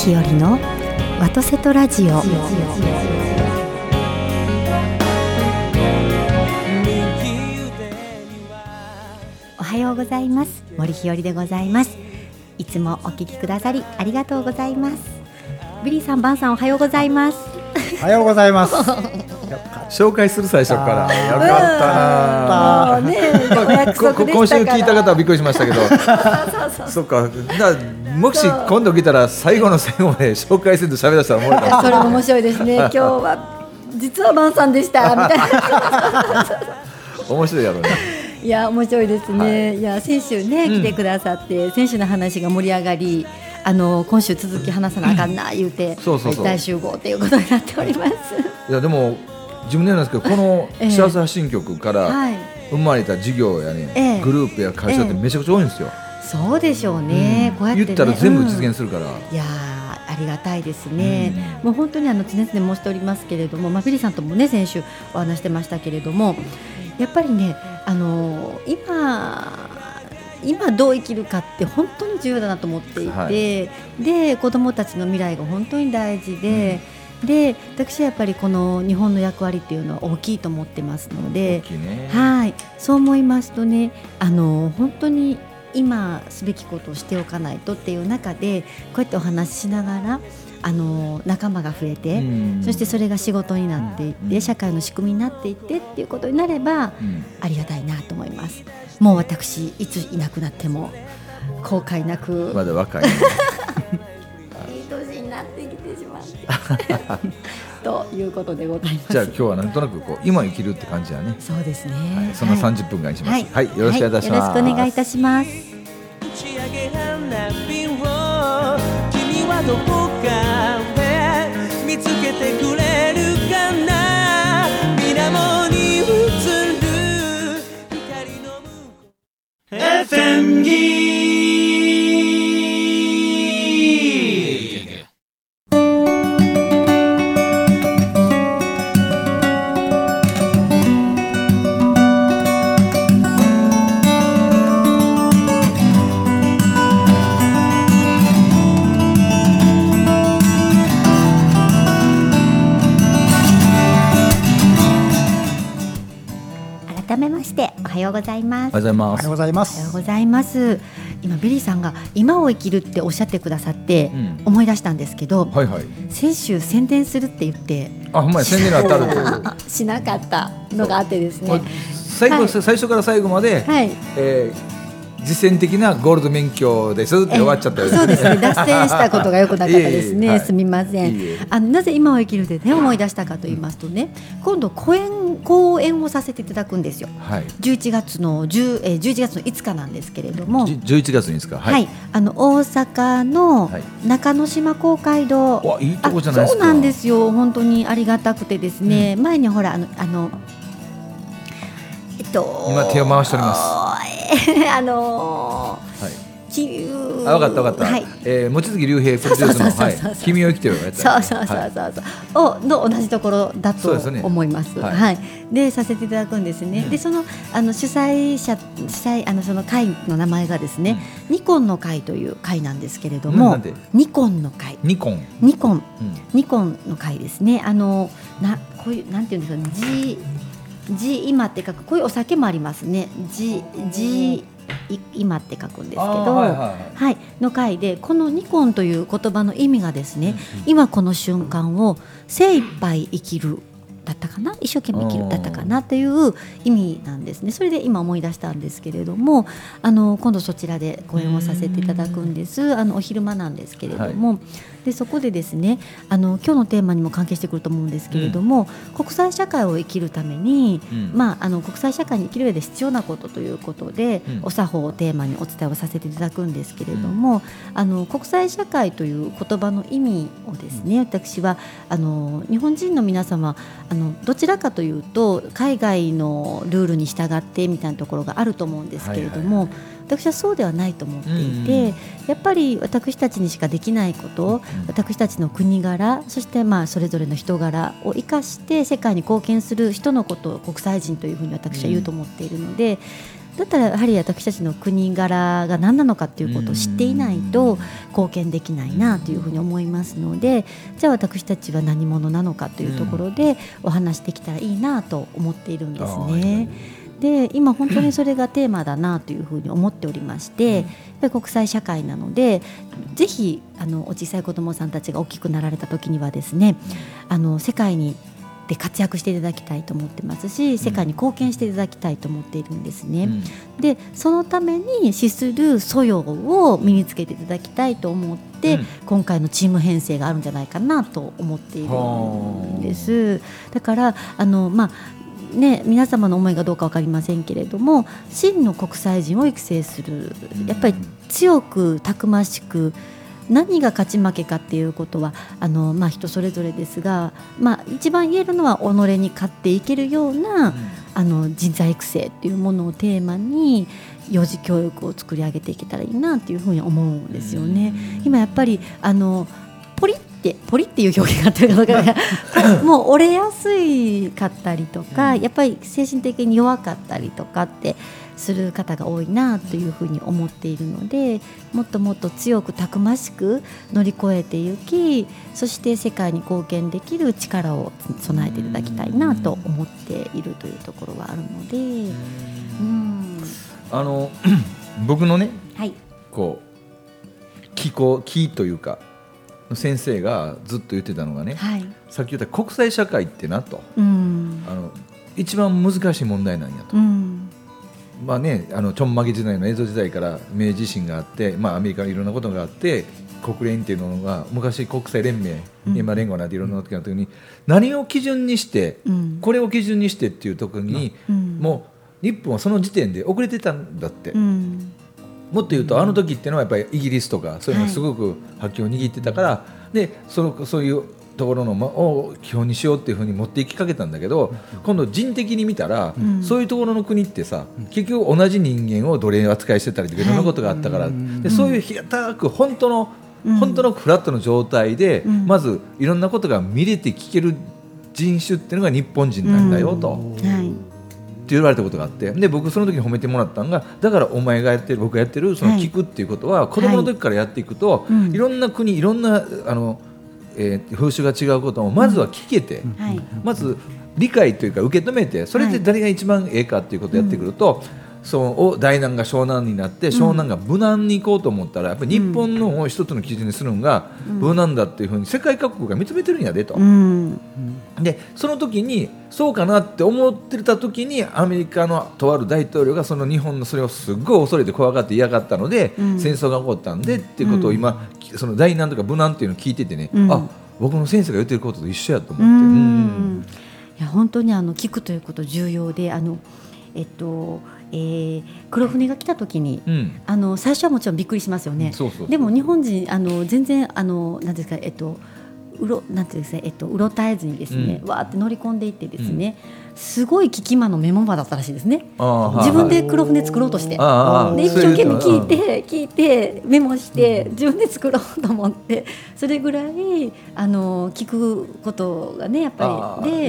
森日和のワトセトラジオ。おはようございます。森日和でございます。いつもお聞きくださりありがとうございます。ビリーさんバンさんおはようございます。おはようございます。紹介する最初から。よかったな、ね 今週聞いた方はびっくりしましたけど。そっか。だもし今度来たら最後の最後まで紹介せず喋らせたらおもろいかも それも面白いですね。今日は実はバンさんでした。みたいな。面白いやろうね。いや面白いですね、い、や先週ね来てくださって、選手の話が盛り上がりあの今週続き話さなあかんな言うて、そうそうそう。大集合ということになっております。いやでも自分で言うんですけどこの ええ。幸せ発信局からはい、生まれた事業やね、ええ。グループや会社ってめちゃくちゃ多いんですよ、そうでしょうね、うん。こうやって、ね、言ったら全部実うん現するから、いやーありがたいですね、もう本当にあの常々申しておりますけれども、まあ、ビリーさんともね先週お話してましたけれどもやっぱりねあのー今今どう生きるかって本当に重要だなと思っていて、はい。で子どもたちの未来が本当に大事で。で私はやっぱりこの日本の役割っていうのは大きいと思ってますのでね。はい、そう思いますとね、あの本当に今すべきことをしておかないとっていう中で、こうやってお話ししながら、あの仲間が増えて、うん。そしてそれが仕事になっていって、うん。社会の仕組みになっていってっていうことになればうん。ありがたいなと思います。もう私いついなくなっても後悔なく、まだ若い、いい年になってきてしまって ということでございます。じゃあ今日はなんとなくこう今生きるって感じやね、そうですね。はい、そんなはい30分間にします。はい、よろしくお願いいたします、はいよろしくお願いいたします。打ち上げ花火を君はどこかで見つけてくれるかな。水面に映る光の向こう。FM ギようございます。おはようございまおはすようございまおはようす。ございます。今ビリーさんが今を生きるっておっしゃってくださってうん思い出したんですけど、はいはい先週宣伝するって言ってあほんまに宣伝があったる しなかったのがあってですね。最後、はい最初から最後まで、はい。えー実践的なゴールド免許ですって終わっちゃったよね。そうですね。脱線したことが良くなかったですね。は いすみません。あのなぜ今を生きるでね思い出したかと言いますとね、今度講演講演をさせていただくんですよ。はい。11月の10えー11月の5日なんですけれども。じ11月にですか。は、はいい。あの大阪のはい中之島公会堂、わいいとこじゃないですか。あそうなんですよ本当にありがたくてですね、前にほらあのあのと今手を回しております。え ーあのはい。あ、わかったわかった。はい。えー望月竜兵プロデュースの君を生きてよやつそうそうそうはいそう。そう、をの同じところだと思います。はい。はい、でさせていただくんですね。うん。でそのあの主催者主催あのその会の名前がですね、ニコンの会という会なんですけれどもななんで、ニコンの会、ニコン。ニコン。うん。ニコンの会ですね。あのなこういうなんていうんですかね、ジジ今って書くこういうお酒もありますね。ジジい今って書くんですけど、はいはいはい、の回でこのニコンという言葉の意味がですね、今この瞬間を精一杯生きるだったかな？一生懸命生きるだったかなという意味なんですね。それで今思い出したんですけれどもあの今度そちらで講演をさせていただくんです。あのお昼間なんですけれども、でそこでですねあの今日のテーマにも関係してくると思うんですけれども、国際社会を生きるために、うん。まあ、あの国際社会に生きる上で必要なことということで、うん。お作法をテーマにお伝えをさせていただくんですけれども、あの国際社会という言葉の意味をですね私はあの日本人の皆様あのどちらかというと海外のルールに従ってみたいなところがあると思うんですけれども、私はそうではないと思っていて、うんやっぱり私たちにしかできないこと私たちの国柄そしてまあそれぞれの人柄を生かして世界に貢献する人のことを国際人というふうに私は言うと思っているので、だったらやはり私たちの国柄が何なのかっていうことを知っていないと貢献できないなというふうに思いますのでじゃあ私たちは何者なのかというところでお話できたらいいなと思っているんですね。で今本当にそれがテーマだなというふうに思っておりましてやっぱり国際社会なのでぜひあのお小さい子どもさんたちが大きくなられた時にはですねあの世界にで活躍していただきたいと思ってますし世界に貢献していただきたいと思っているんですね。うん。でそのために資する素養を身につけていただきたいと思って、うん。今回のチーム編成があるんじゃないかなと思っているんです。だからあの、まあね、皆様の思いがどうか分かりませんけれども真の国際人を育成する。やっぱり強くたくましく何が勝ち負けかっていうことはあの、まあ、人それぞれですが、まあ、一番言えるのは己に勝っていけるような、あの人材育成っていうものをテーマに幼児教育を作り上げていけたらいいなっていうふうに思うんですよね。今やっぱりあのポリってポリっていう表現があってるかどうかわからない。もう折れやすいかったりとか、やっぱり精神的に弱かったりとかってする方が多いなというふうに思っているのでもっともっと強くたくましく乗り越えていきそして世界に貢献できる力を備えていただきたいなと思っているというところはあるので、うん、あの 僕のねはい、こう気候気というか先生がずっと言ってたのがねはい、さっき言った国際社会ってなと。うん、あの一番難しい問題なんやと。うん、まあね、あのちょんまげ時代の映像時代から明治維新があって、まあ、アメリカにいろんなことがあって国連っていうのが昔国際連盟、うん。今連合なんていろんな時があった時に何を基準にして、うん。これを基準にしてっていう時に、うん。もう日本はその時点で遅れてたんだって、うん、もっと言うとあの時っていうのはやっぱりイギリスとかそういうのがすごく発揮を握ってたから、でそのそういうところのまを基本にしようっていうふうに持っていきかけたんだけど今度人的に見たら、うん。そういうところの国ってさ結局同じ人間を奴隷扱いしてたりとかいろんなことがあったから、でそういう平たく本当の、うん。本当のフラットの状態で、うん。まずいろんなことが見れて聞ける人種っていうのが日本人なんだよと。はい、って言われたことがあってで僕その時に褒めてもらったのがだからお前がやってる僕がやってるそのはい聞くっていうことは、子供の時からやっていくと、うん。いろんな国いろんなあの、えー風習が違うこともまずは聞けて、はい、まず理解というか受け止めてそれで誰が一番ええかっていうことをやってくると、そのお大難が湘南になって湘南が無難に行こうと思ったらやっぱり日本のを一つの基準にするのが無難だっていうふうに世界各国が認めてるんやでと。うん、でその時にそうかなって思ってた時にアメリカのとある大統領がその日本のそれをすっごい恐れて怖がって嫌がったので、うん。戦争が起こったんでっていうことを今、その大難とか無難っていうのを聞いててね、うん。あ僕の先生が言ってることと一緒やと思って。ううんん。いや本当にあの聞くということ重要であのえっと、えー黒船が来た時にうん。あの最初はもちろんびっくりしますよね。でも日本人あの全然あのなんですかえっとうろなんていうんですかえっとうろたえずにですね、わーって乗り込んでいってですね、すごい聞き魔のメモ場だったらしいですね。自分で黒船作ろうとして。で一生懸命聞いうん。て聞いてメモして自分で作ろうと思ってそれぐらいあの聞くことがねやっぱりで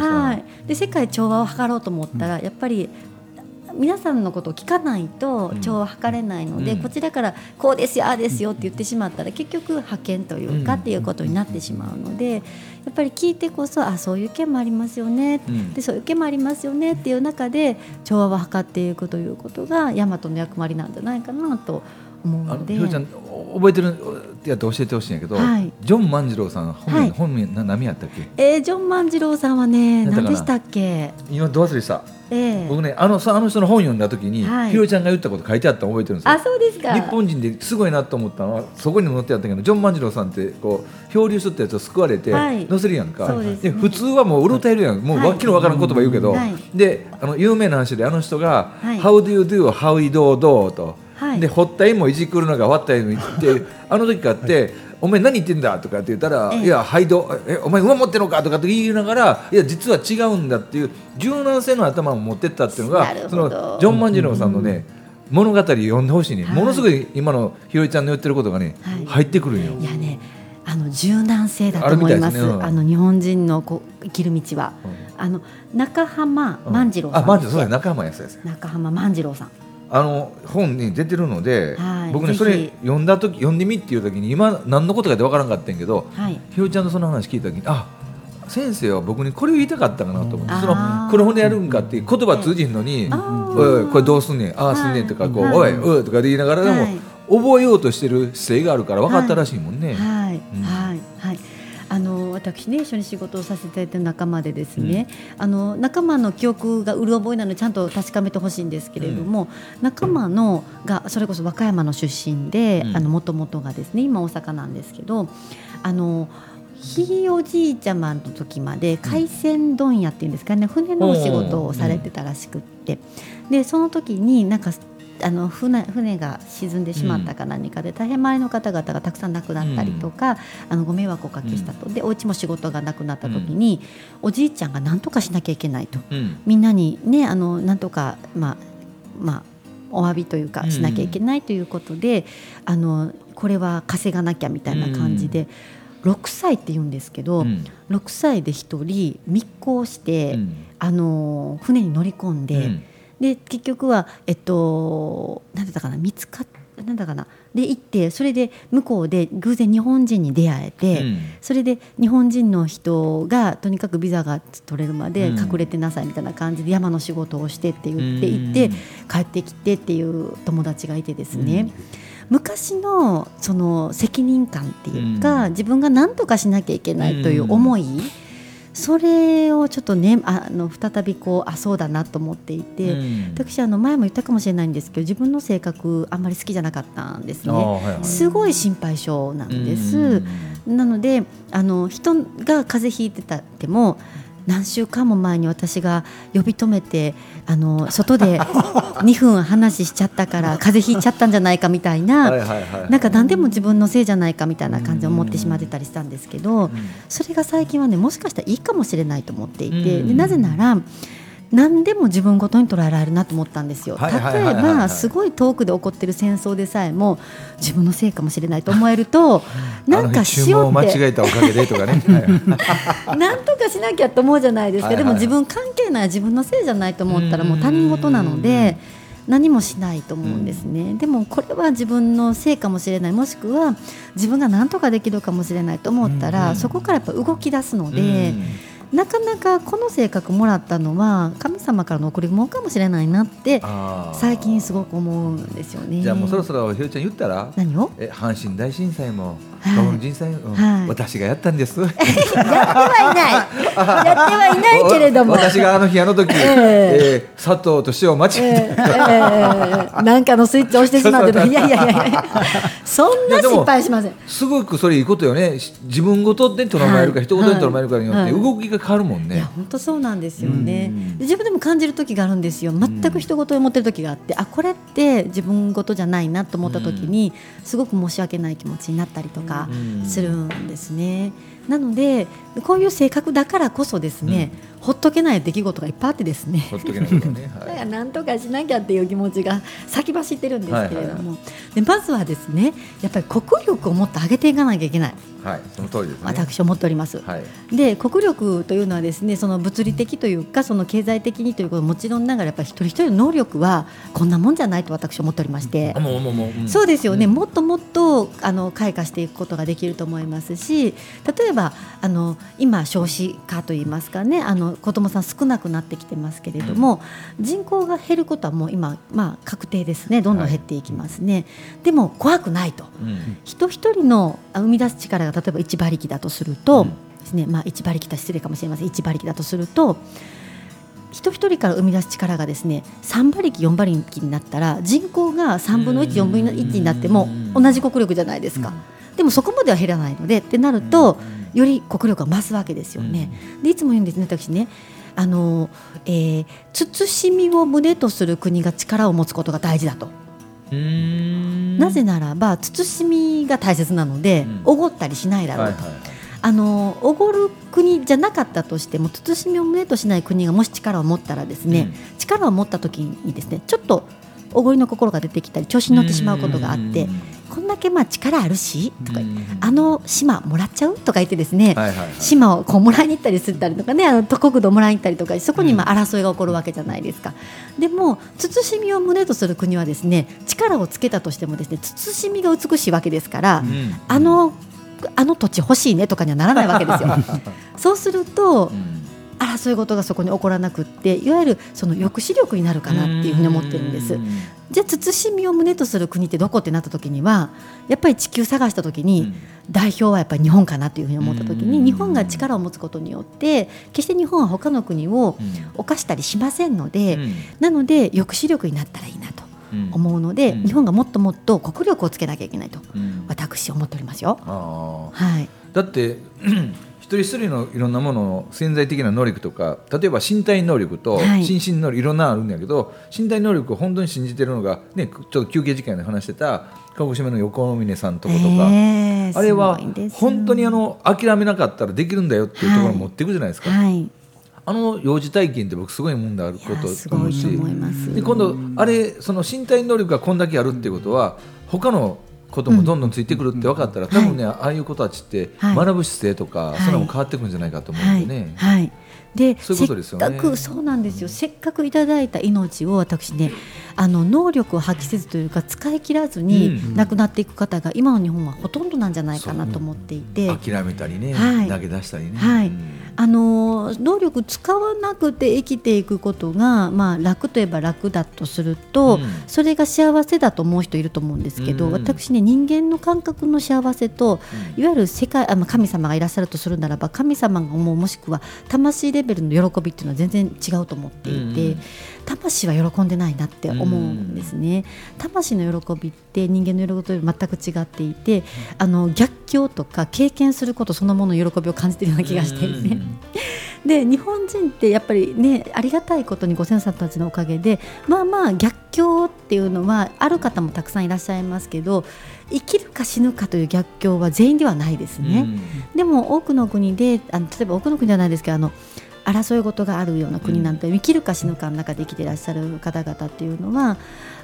はい。で世界調和を図ろうと思ったらやっぱり皆さんのことを聞かないと調和を図れないので、うん。こちらからこうですよああですよって言ってしまったら結局派遣というかうん。っていうことになってしまうのでやっぱり聞いてこそあそういう件もありますよね、うん。でそういう件もありますよねっていう中で調和を図っていくということが大和の役割なんじゃないかなと思うあのので。ひろちゃん覚えてるってやって教えてほしいんやけど、はい。ジョン万次郎さん本名,、はい。本名な何やったっけ？えージョン万次郎さんはね何でしたっけ、今ど忘れした。ええ。僕ねあのさあの人の本読んだ時に、はい。ひろちゃんが言ったこと書いてあったの覚えてるんですよ。あそうですか。日本人ですごいなと思ったのはそこにも載ってあったけどジョン万次郎さんってこう漂流しとったやつを救われてはい。載せるやんか、そうです。ね普通はもううろたえるやん。もうはい。わけのわからん言葉言うけど、はい。であの有名な話であの人が「はい。How do you do? How you do? do?」と、はい。で掘った絵もいじくるのが割った絵も言って あの時かって。お前何言ってんだとかって言ったら、ええいや、はいど、え、お前馬持ってんのか？とかって言いながら、いや、実は違うんだっていう柔軟性の頭を持ってったっていうのがそど。のジョン万次郎さんのね、物語を読んでほしいね、はい。ものすごい今のひろりちゃんの言ってることがね、はい。入ってくるんよ。いやねあの柔軟性だと思います。あの日本人のこう生きる道は、あの中浜万次郎さん、あ万次郎そうです中浜万次郎さん。あの本に出てるので、はい僕ねそれ読んだ時読んでみっていう時に今何のことかってわからんかったんやけどはい。ひよちゃんのその話聞いた時にあ先生は僕にこれを言いたかったかなと思って、うんそのこれほんでやるんかっていう言葉通じんのに、おいこれどうすんねんああすんねんとか、こう、はいおいおいとかで言いながらでも、はい。覚えようとしてる姿勢があるから分かったらしいもんね。はい、うん私ね一緒に仕事をさせていただいてる仲間でですね、あの仲間の記憶がうる覚えなのでちゃんと確かめてほしいんですけれども、仲間のがそれこそ和歌山の出身で、うん。あの元々がですね今大阪なんですけどあのひいおじいちゃまの時まで海鮮問屋っていうんですかね船のお仕事をされてたらしくって、でその時になんかあの船船が沈んでしまったか何かで、大変周りの方々がたくさん亡くなったりとか、あのご迷惑をおかけしたと、でお家も仕事がなくなった時に、おじいちゃんが何とかしなきゃいけないと。うん。みんなにねあのなんとかまあまあお詫びというかうん。しなきゃいけないということで、あのこれは稼がなきゃみたいな感じで、6歳って言うんですけど、うん。6歳で1人密航して、うん。あの船に乗り込んで、うんで結局はえっと何だったかな見つかっなんだかな。で行ってそれで向こうで偶然日本人に出会えて、うん。それで日本人の人がとにかくビザが取れるまでうん。隠れてなさいみたいな感じで山の仕事をしてって言って行って、うん帰ってきてっていう友達がいてですね、昔のその責任感っていうか、自分が何とかしなきゃいけないという思い、それをちょっとねあの再びこうあそうだなと思っていて。うん私あの前も言ったかもしれないんですけど自分の性格あんまり好きじゃなかったんですね。はいはいすごい心配性なんです。うんなのであの人が風邪ひいてたっても何週間も前に私が呼び止めてあの外で 2分話しちゃったから風邪ひいちゃったんじゃないかみたいな、なんか何でも自分のせいじゃないかみたいな感じで思ってしまってたりしたんですけど、それが最近はねもしかしたらいいかもしれないと思っていて、うん。でなぜなら何でも自分ごとに捉えられるなと思ったんですよ。例えばすごい遠くで起こってる戦争でさえも自分のせいかもしれないと思えると なんかしようって。えたおかげでとかね。はい なんとかしなきゃと思うじゃないですか、でも自分関係ない自分のせいじゃないと思ったらもう他人事なので何もしないと思うんですね、でもこれは自分のせいかもしれない。もしくは自分が何とかできるかもしれないと思ったら、うんそこからやっぱ動き出すので、なかなかこの性格もらったのは神様からの贈り物かもしれないなって最近すごく思うんですよね。じゃあもうそろそろひよちゃん言ったら何を？え阪神大震災もはい。東北震災も、はい。私がやったんです。やってはいないはいないけれども。私があの日あの時、ええ。ー砂糖と塩を間違えて、えええなんかのスイッチ押してしまっていやいやいや。そんな失敗しません。すごくそれいいことよね。し自分ごとで捉えるか、はい。人ごとに捉えるかによってはい。動きが変わるもんね。本当そうなんですよね。自分でも感じる時があるんですよ。全く人事を思ってる時があってあこれって自分事じゃないなと思った時にすごく申し訳ない気持ちになったりとかうん。するんですね。なのでこういう性格だからこそですねほっとけない出来事がいっぱいあってですね。ほっとけない からなんとかしなきゃっていう気持ちが先走ってるんですけれども、でまずはですねやっぱり国力をもっと上げていかなきゃいけない、はい、その通りですね。私思っております。はい。で国力というのはですねその物理的というかその経済的にということももちろんながらやっぱり一人一人の能力はこんなもんじゃないと私は思っておりまして。あもうもうもう、うん。そうですよね、ん。もっともっとあの開花していくことができると思いますし例えばあの今少子化といいますかねあの子どもさん少なくなってきてますけれども、人口が減ることはもう今、まあ、確定ですねどんどん減っていきますね、でも怖くないと。うん。人一人のあ生み出す力が例えば1馬力だとすると、うん。ですねまあ、1馬力と失礼かもしれません。1馬力だとすると人一人から生み出す力がですね3馬力4馬力になったら人口が3分の14分の1になってもうん。同じ国力じゃないですか、でもそこまでは減らないのでってなるとより国力が増すわけですよね。でいつも言うんですね私ね。あの、えー慎みを胸とする国が力を持つことが大事だと。うん。なぜならば慎みが大切なのでうん。おご、ったりしないだろうと、あのおごる国じゃなかったとしても慎みを胸としない国がもし力を持ったらですね、力を持った時にですねちょっとおごりの心が出てきたり調子に乗ってしまうことがあってこんだけまあ力あるしとか、うん。あの島もらっちゃうとか言ってですね、はいはいはい。島をこうもらいに行ったりすったりとかねあの特国土もらいに行ったりとかそこにまあ争いが起こるわけじゃないですか、でも慎みを胸とする国はですね力をつけたとしてもですね慎みが美しいわけですから、うん。あのあの土地欲しいねとかにはならないわけですよ。そうするとうん争い事がそこに起こらなくっていわゆるその抑止力になるかなっていうふうに思ってるんです。じゃあ慎みを胸とする国ってどこってなった時にはやっぱり地球探した時に、代表はやっぱり日本かなというふうに思った時に、うん。日本が力を持つことによって決して日本は他の国を犯したりしませんので、なので抑止力になったらいいなと思うので、うん。日本がもっともっと国力をつけなきゃいけないとうん。私思っておりますよ。はい、だって一人一人のいろんなものの潜在的な能力とか例えば身体能力とはい。心身能力いろんなのあるんだけど身体能力を本当に信じてるのが、ね、ちょっと休憩時間で話してた鹿児島の横峰さんとことか、えーあれは本当にあの諦めなかったらできるんだよっていうところを持っていくじゃないですか、はい、あの幼児体験って僕すごいもんだあることとと思うし。で今度あれその身体能力がこんだけあるっていうことは他のこともどんどんついてくるって分かったら、多分ね、ああいう子たちってはい。学ぶ姿勢とか、はい。それも変わってくるんじゃないかと思うはいんでね。はい。でそういうことですよね。せっかくそうなんですよ。せっかくいただいた命を私ねあの能力を発揮せずというか使い切らずうんに亡くなっていく方が今の日本はほとんどなんじゃないかなと思っていて、諦めたりね、はい。投げ出したりね。はい。うん。あの能力使わなくて生きていくことが、まあ、楽といえば楽だとすると、うん。それが幸せだと思う人いると思うんですけど、うん私ね人間の感覚の幸せと、いわゆる世界あまあ神様がいらっしゃるとするならば神様が思うもしくは魂レベルの喜びっていうのは全然違うと思っていて、うん。魂は喜んでないなって思うんですね。魂の喜びって人間の喜びと全く違っていて、あの逆境とか経験することそのものの喜びを感じているような気がしていて、で日本人ってやっぱりねありがたいことにご先祖たちのおかげでまあまあ逆境っていうのはある方もたくさんいらっしゃいますけど生きるか死ぬかという逆境は全員ではないですね。でも多くの国であの例えば多くの国じゃないですけどあの争い事があるような国なんて、生きるか死ぬかの中で生きていらっしゃる方々っていうのは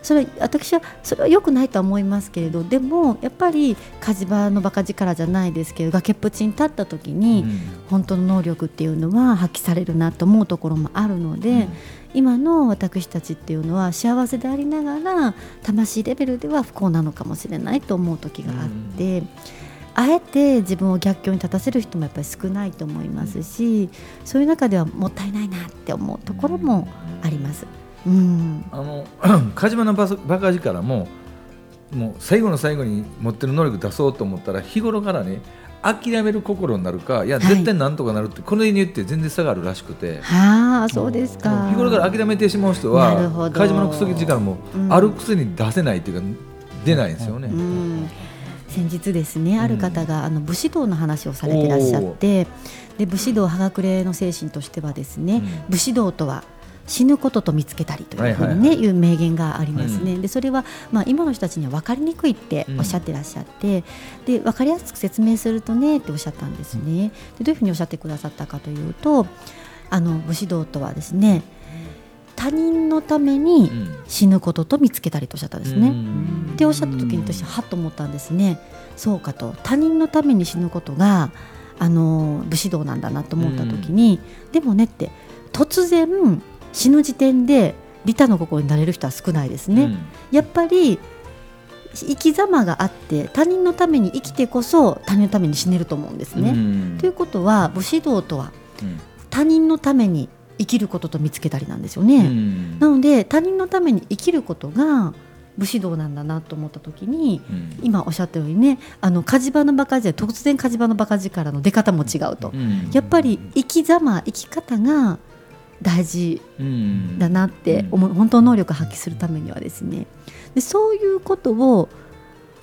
それ私はそれは良くないとは思いますけれどでもやっぱり火事場のバカ力じゃないですけど崖っぷちに立った時に、本当の能力っていうのは発揮されるなと思うところもあるので、今の私たちっていうのは幸せでありながら魂レベルでは不幸なのかもしれないと思う時があって。あえて自分を逆境に立たせる人もやっぱり少ないと思いますし、そういう中ではもったいないなって思うところもあります。うん、あの 鹿島のバカ力ももう最後の最後に持ってる能力出そうと思ったら日頃からね諦める心になるかいやはい絶対なんとかなるって、この家に言って全然差があるらしくて。はあ、そうですか。日頃から諦めてしまう人は鹿島の薬力もうんあるくせに出せないっていうか出ないんですよね。うん、先日ですねある方が、あの武士道の話をされていらっしゃってで武士道葉隠れの精神としてはですね、うん。武士道とは死ぬことと見つけたりというふうにね、はいう名言がありますね、でそれは、まあ、今の人たちには分かりにくいっておっしゃってらっしゃって、で分かりやすく説明するとねっておっしゃったんですね。でどういうふうにおっしゃってくださったかというとあの武士道とはですね他人のためにうん。死ぬことと見つけたりとおっしゃったんですね。うん。っておっしゃった時に私はっと思ったんですね。そうかと。他人のために死ぬことがあの武士道なんだなと思った時に、でもねって突然死ぬ時点で利他の心になれる人は少ないですね、やっぱり生き様があって他人のために生きてこそ他人のために死ねると思うんですね。うん。ということは武士道とはうん。他人のために生きることと見つけたりなんですよね。うん。なので他人のために生きることが武士道なんだなと思った時にうん。今おっしゃったようにねあの火事場のバカ力突然火事場のバカ力の出方も違うと、うん。やっぱり生き様生き方が大事うん。だなって思う、本当の能力を発揮するためにはですね。でそういうことを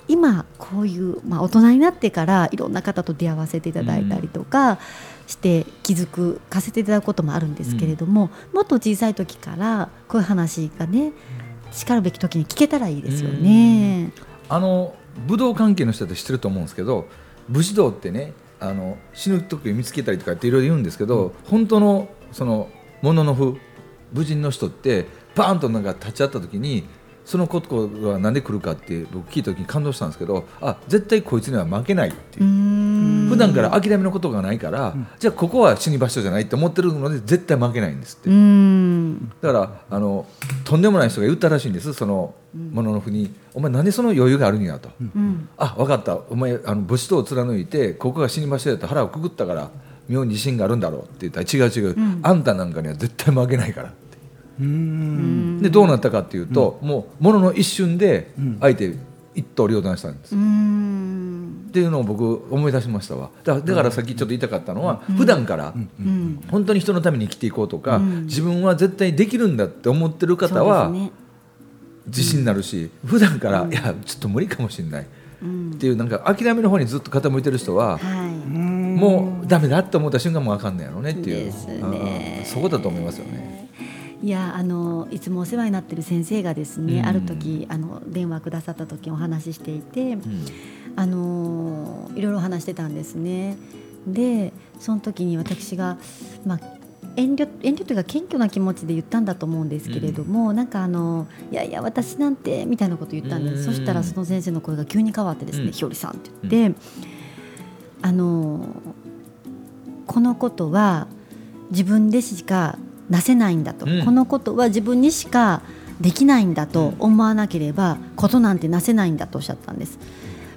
今こういう、まあ、大人になってからいろんな方と出会わせていただいたりとかして気づくかせていただくこともあるんですけれども、もっと小さい時からこういう話がねしかるべき時に聞けたらいいですよね。あの武道関係の人って知ってると思うんですけど武士道ってねあの死ぬ時見つけたりとかっていろいろ言うんですけど、本当のそのもののふ武人の人ってバーンとなんか立ち会った時にそのことがなんで来るかって僕聞いた時に感動したんですけどあ絶対こいつには負けないっていう。う。ん。普段から諦めのことがないから、じゃあここは死に場所じゃないって思ってるので絶対負けないんですって、うん。だからあのとんでもない人が言ったらしいんです。そのもののふに「お前なんでその余裕があるんや」と「うん。あ分かった。お前あの武士道を貫いてここが死に場所やと腹をくくったから妙に自信があるんだろう」って言ったら「違う違う、あんたなんかには絶対負けないから」でどうなったかっていうと、もうものの一瞬で相手一刀両断したんです、うん。っていうのを僕思い出しましたわ。だだからさっきちょっと言いたかったのは、普段からうん。本当に人のために生きていこうとか、うん。自分は絶対できるんだって思ってる方は自信になるし、普段から、いやちょっと無理かもしれない。うん。っていうなんか諦めの方にずっと傾いてる人は、はい。もうダメだって思った瞬間もうあかんねやろねっていう。そこだと思いますよね。いやあのいつもお世話になってる先生がですね、うん。ある時あの電話くださった時お話ししていて、あのいろいろ話してたんですね。でその時に私が、まあ、遠慮遠慮というか謙虚な気持ちで言ったんだと思うんですけれども、なんかあのいやいや私なんてみたいなこと言ったんです、うん。そしたらその先生の声が急に変わってですね、うん。ひよりさんって言って、あのこのことは自分でしかなせないんだと、うん。このことは自分にしかできないんだと思わなければことなんてなせないんだとおっしゃったんです。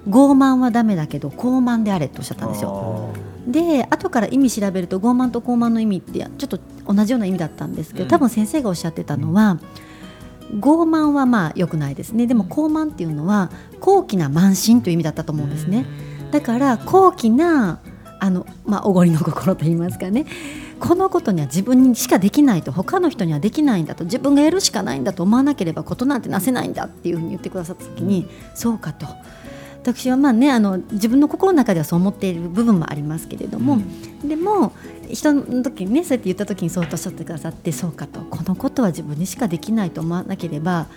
傲慢はダメだけど高慢であれとおっしゃったんですよ。で後から意味調べると傲慢と高慢の意味ってちょっと同じような意味だったんですけど、うん。多分先生がおっしゃってたのは、傲慢はまあ良くないですね。でも高慢っていうのは高貴な慢心という意味だったと思うんですね、だから高貴なあの、まあ、おごりの心と言いますかねこのことには自分にしかできないと他の人にはできないんだと自分がやるしかないんだと思わなければことなんてなせないんだっていうふうに言ってくださった時に、そうかと。私はまあねあの自分の心の中ではそう思っている部分もありますけれども、でも人の時にねそうやって言った時にそうとおっしゃってくださってそうかと。このことは自分にしかできないと思わなければ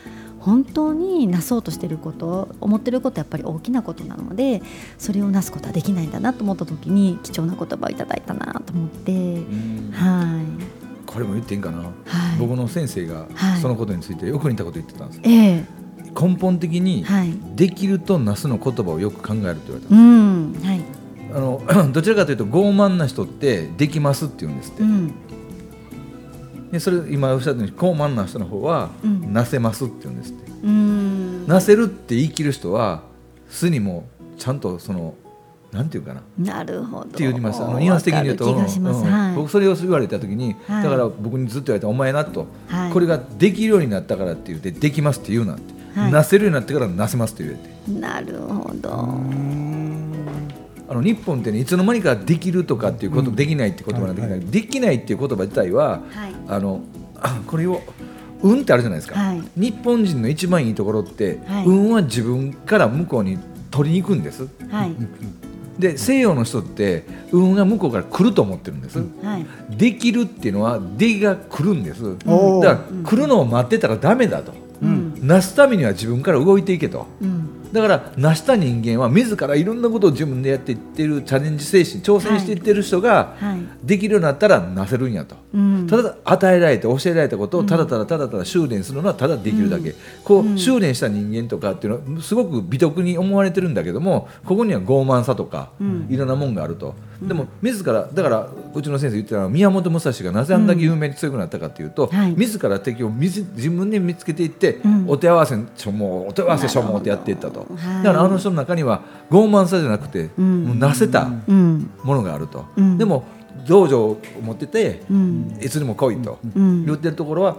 本当になそうとしていること思っていることはやっぱり大きなことなのでそれをなすことはできないんだなと思った時に貴重な言葉をいただいたなと思って、うん。はい。これも言っていいんかな、はい。僕の先生がはい。そのことについてよく似たこと言ってたんです、ええ。根本的にはい。できるとなすの言葉をよく考えるって言われたうん。はい。あの どちらかというと傲慢な人ってできますって言うんですって、うんでそれ今おっしゃったように高慢な人の方は、うん。なせますって言うんですって。うん。なせるって言い切る人はすにもちゃんとそのなんていうかな。っなるほど。って言います。あのニュアンス的に言うとうんはい。僕それを言われた時に、はい。だから僕にずっと言われた「お前な」と、はい。これができるようになったからって言って「できます」って言うなって、はい。なせるようになってからなせますって言えて。なるほどあの日本ってねいつの間にかできるとかっていうこと、できないって言葉ができない、はいできないっていう言葉自体は、はい。あのあ これを運ってあるじゃないですか、はい。日本人の一番いいところって、はい。運は自分から向こうに取りに行くんです。はい。で西洋の人って運が向こうから来ると思ってるんです、はい。できるっていうのは出が来るんです。だから来るのを待ってたらダメだと、うん。なすためには自分から動いていけと。うんだから成した人間は自らいろんなことを自分でやっていってるチャレンジ精神挑戦していってる人がはい。できるようになったらなせるんやと、うん。ただ与えられて教えられたことをただただただただ修練するのはただできるだけ、こう修練した人間とかっていうのはすごく美徳に思われてるんだけどもここには傲慢さとか、ん。いろんなもんがあると、でも自らだからうちの先生言ってたのは宮本武蔵がなぜあんだけ有名に強くなったかっていうと、はい。自ら敵を自自分で見つけていって、ん。お手合わせしょもお手合わせしょもってやっていったと、はい。だからあの人の中には傲慢さじゃなくて、ん。もうなせたうん。ものがあると、うん。でも道場を持ってて、うん。いつでも来いと。うん。言ってるところは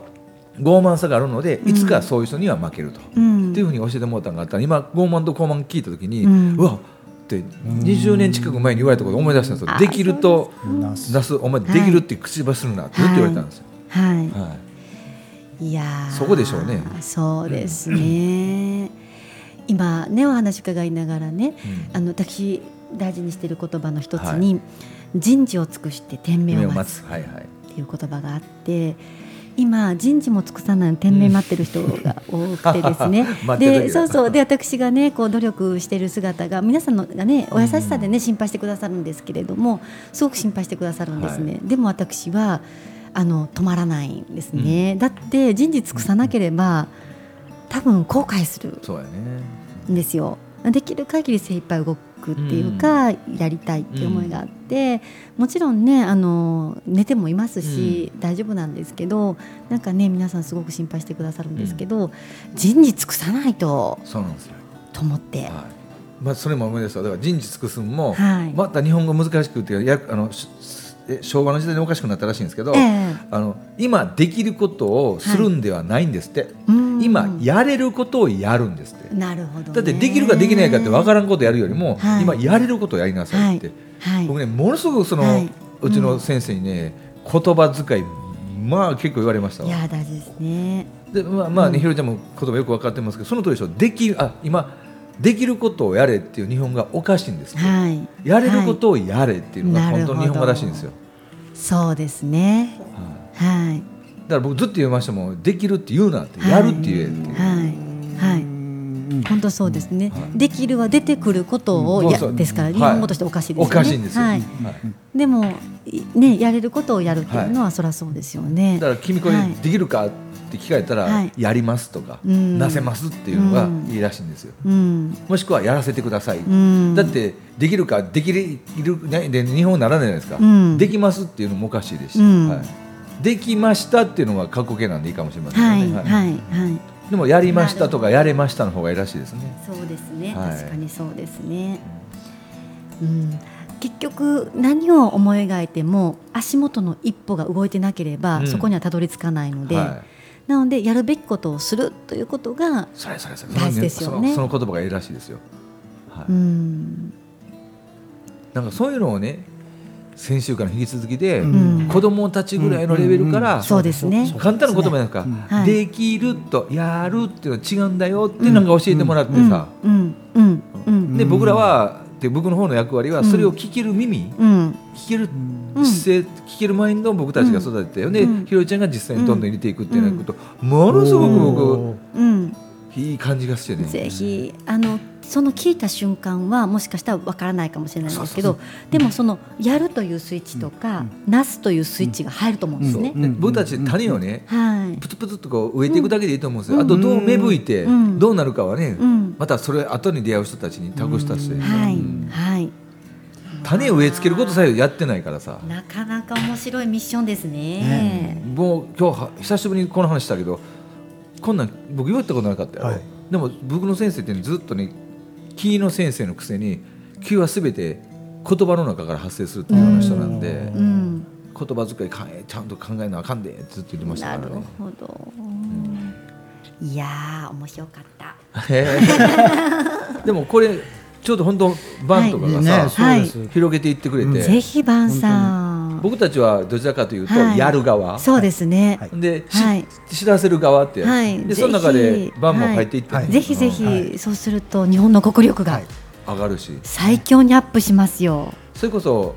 傲慢さがあるのでいつかそういう人には負けると、うん。っていうふうに教えてもらったのがあったら今傲慢と高慢聞いた時に、ううんわって20年近く前に言われたことを思い出したんですよ。あできるとなす。出す。お前できるって口走るなってずっと言われたんですよ、はい。はい。い。やー。そこでしょうね。そうですね、今ねお話伺いながらね、うん。あの私大事にしている言葉の一つに、人事を尽くして天命夢をを待つ。待つ。はいはい。っていう言葉があって今人事も尽くさない天命待ってる人が多くてですね、でそうそう。で私がねこう努力している姿が皆さんのがねお優しさでね心配してくださるんですけれどもすごく心配してくださるんですね、でも私はあの止まらないんですね、だって人事尽くさなければ多分後悔するそうやねんですよ。できる限り精一杯動くっていうか、やりたいっていう思いがあって、もちろんねあの寝てもいますし、大丈夫なんですけどなんかね皆さんすごく心配してくださるんですけど、人事尽くさないとそうなんですよ。と思って、はい。まあ、それも思い出だから人事尽くすんも、はい。また日本語難しくてやあの昭和の時代におかしくなったらしいんですけど、ええ。あの今できることをするんではないんですって、うん。今やれることをやるんですって、なるほど、ね、だってできるかできないかって分からんことやるよりも、はい。今やれることをやりなさいって、はい、僕ねものすごくその、はい。うちの先生にね言葉遣いまあ結構言われましたわ。いや大事ですね。でまあまあね、うん。ひろちゃんも言葉よく分かってますけどその通りでしょできるあ今できることをやれっていう日本がおかしいんですって、はい。やれることをやれっていうのがはい本当に日本語らしいんですよ、そうですね。はいはい。だから僕ずっと言いましたもんできるって言うなってやるって言えっていう、はい。本当そうですね。はい。できるは出てくることをやですからはい。日本語としておかしいですよね。おかしいんですよ、はい。はい。でもいねやれることをやるっていうのはそりゃそうですよね。だから君これはい。できるかって聞かれたら、はい。やりますとか、うん。なせますっていうのがいいらしいんですよ、うん。もしくはやらせてください、うん。だってできるかできるねで日本ならないじゃないですか、うん。できますっていうのもおかしいですし、うん。はい、できましたっていうのは過去形なんでいいかもしれませんはい。ね、はい。はい。でもやりましたとかやれましたの方がいいらしいですね。そうですね、はい。確かにそうですね、うん、結局何を思い描いても足元の一歩が動いてなければ、うん。そこにはたどり着かないので、はい。なのでやるべきことをするということが、大事ですよね。そのその言葉がいいらしいですよ、はい。うん。なんかそういうのをね先週から引き続きで、うん。子供たちぐらいのレベルから、そうですね。簡単な言葉なんか、はい。できるとやるっていうのは違うんだよってなんか教えてもらってさ、で僕らはで僕の方の役割はそれを聞ける耳、うん。聞けるうん。姿勢、聞けるマインドを僕たちが育てて、で、うん。ひろりちゃんが実際にどんどん入れていくっていうこと、ものすごく僕、うん。いい感じがしてね。ぜひあのその聞いた瞬間はもしかしたらわからないかもしれないんですけそうどでもそのやるというスイッチとか、なすというスイッチが入ると思うんですね。で僕たち種をね、はい。プツプツっとこう植えていくだけでいいと思うんですよ。あとどう芽吹いて、うん。どうなるかはね、うん。またそれ後に出会う人たちに託したして、はい、うん。はい。種を植え付けることさえやってないからさ。なかなか面白いミッションですね。ね。もう今日は久しぶりにこの話したけどこんなん僕言ったことなかったよ、はい。でも僕の先生ってずっとね木の先生のくせに木は全て言葉の中から発生するっていうような人なんで、うん、言葉遣いかえちゃんと考えなあかんでってずっと言ってましたなるからね。ほど。いやー面白かった。でもこれちょうど本当バンとかがさ、ねそうです、広げていってくれて、ぜひバンさん。僕たちはどちらかというと、はい。やる側。そうですね。はい。で、知らせる側って、はい。でその中でぜひバンも入っていって、はい。ぜひぜひ、はい。そうすると日本の国力がはい。上がるし。最強にアップしますよ。それこそ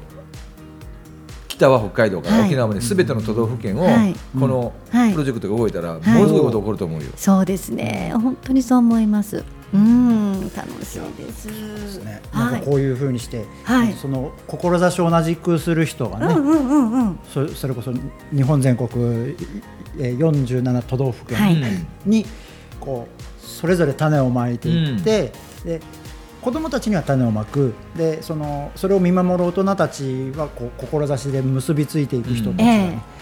北は北海道からはい。沖縄まで全ての都道府県をはい。このはい。プロジェクトが動いたらもい。のすごいこと起こると思うよ。そうですね。本当にそう思います。うん、楽しいです。ですね。はい。なんかこういう風にして、はい。その志を同じくする人がね、うんうんうんうん。そそれこそ日本全国えー47都道府はい。県にこうそれぞれ種をまいていって、で子どもたちには種をまくでそのそれを見守る大人たちはこう志で結びついていく人たちがね、え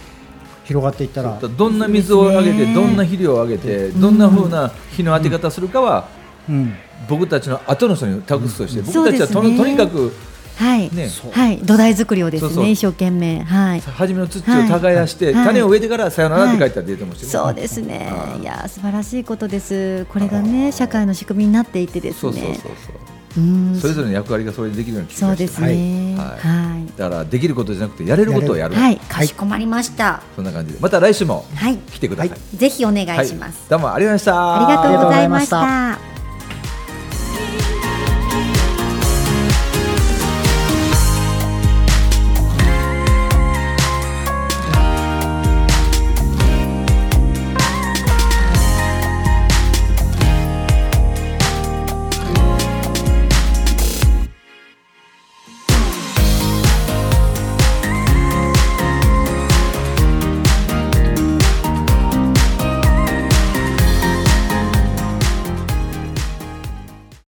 広がっていったら、どんな水をあげてどんな肥料をあげてどんな風な日の当て方するかはうん、僕たちの後の人に託すとして僕たちはと,、ね。とにかくはい、ね。はい、土台作りをですね、そうそう。一生懸命、はい。初めの土を耕して、はい。種を植えてからさよならって書いてある出てもしそうですね。いや、素晴らしいことです。これがね、社会の仕組みになっていてですそうそうそうね。それぞれの役割がそれでできるような気そうですね。ははい。い。だからできることじゃなくてやれることをやる。はい、かしこまりました。そんな感じで。また来週もはい、来てください、ぜひお願いします。どうもありがとうございました。ありがとうございました。